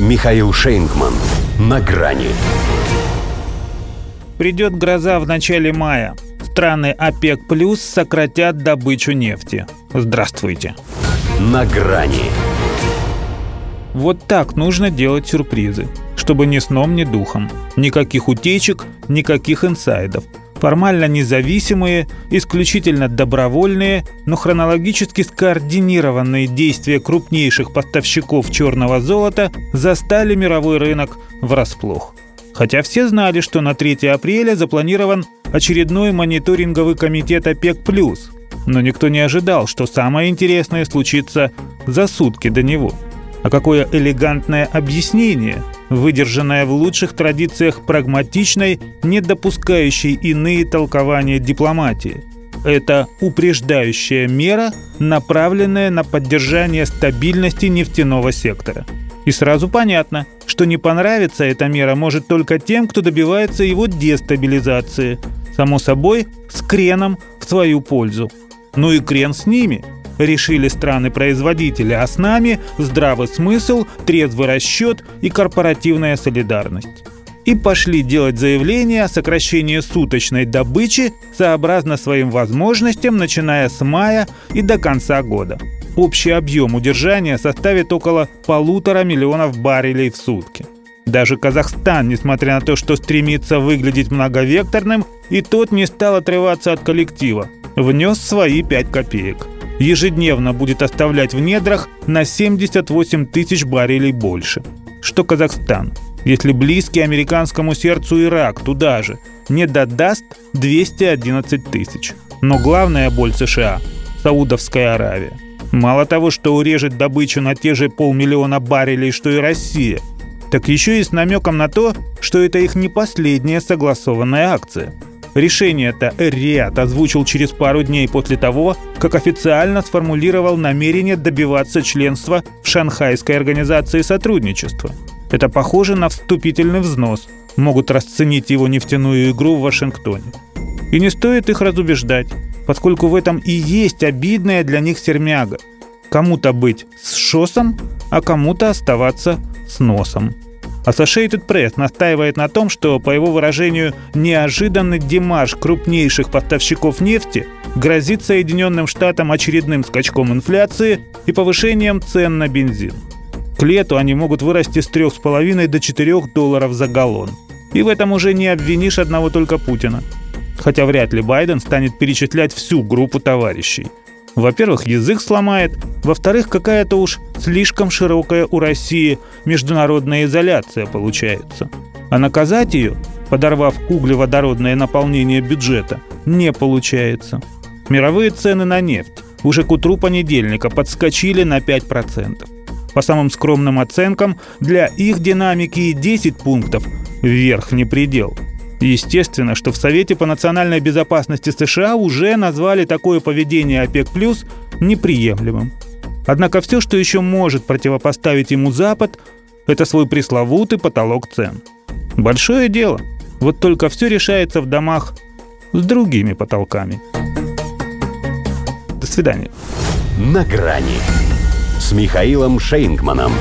Михаил Шейнгман. На грани. Придет гроза в начале мая. Страны ОПЕК плюс сократят добычу нефти. Здравствуйте. На грани. Вот так нужно делать сюрпризы, чтобы ни сном, ни духом. Никаких утечек, никаких инсайдов. Формально независимые, исключительно добровольные, но хронологически скоординированные действия крупнейших поставщиков черного золота застали мировой рынок врасплох. Хотя все знали, что на 3 апреля запланирован очередной мониторинговый комитет ОПЕК+, но никто не ожидал, что самое интересное случится за сутки до него – а какое элегантное объяснение, выдержанное в лучших традициях прагматичной, не допускающей иные толкования дипломатии. Это упреждающая мера, направленная на поддержание стабильности нефтяного сектора. И сразу понятно, что не понравится эта мера может только тем, кто добивается его дестабилизации. Само собой, с креном в свою пользу. Ну и крен с ними – решили страны-производители, а с нами здравый смысл, трезвый расчет и корпоративная солидарность. И пошли делать заявление о сокращении суточной добычи сообразно своим возможностям, начиная с мая и до конца года. Общий объем удержания составит около полутора миллионов баррелей в сутки. Даже Казахстан, несмотря на то, что стремится выглядеть многовекторным, и тот не стал отрываться от коллектива, внес свои 5 копеек – ежедневно будет оставлять в недрах на 78 тысяч баррелей больше. Что Казахстан, если близкий американскому сердцу Ирак туда же, не додаст 211 тысяч. Но главная боль США – Саудовская Аравия. Мало того, что урежет добычу на те же полмиллиона баррелей, что и Россия, так еще и с намеком на то, что это их не последняя согласованная акция – Решение-то Эр-Риад озвучил через пару дней после того, как официально сформулировал намерение добиваться членства в Шанхайской организации сотрудничества. Это похоже на вступительный взнос. Могут расценить его нефтяную игру в Вашингтоне. И не стоит их разубеждать, поскольку в этом и есть обидная для них сермяга. Кому-то быть с шосом, а кому-то оставаться с носом. Associated Press настаивает на том, что, по его выражению, неожиданный демарш крупнейших поставщиков нефти грозит Соединенным Штатам очередным скачком инфляции и повышением цен на бензин. К лету они могут вырасти с 3,5 до 4 долларов за галлон. И в этом уже не обвинишь одного только Путина. Хотя вряд ли Байден станет перечислять всю группу товарищей – во-первых, язык сломает, во-вторых, какая-то уж слишком широкая у России международная изоляция получается. А наказать ее, подорвав углеводородное наполнение бюджета, не получается. Мировые цены на нефть уже к утру понедельника подскочили на 5%. По самым скромным оценкам, для их динамики и 10 пунктов – верхний предел – Естественно, что в Совете по национальной безопасности США уже назвали такое поведение ОПЕК+, неприемлемым. Однако все, что еще может противопоставить ему Запад, это свой пресловутый потолок цен. Большое дело. Вот только все решается в домах с другими потолками. До свидания. На грани с Михаилом Шейнгманом.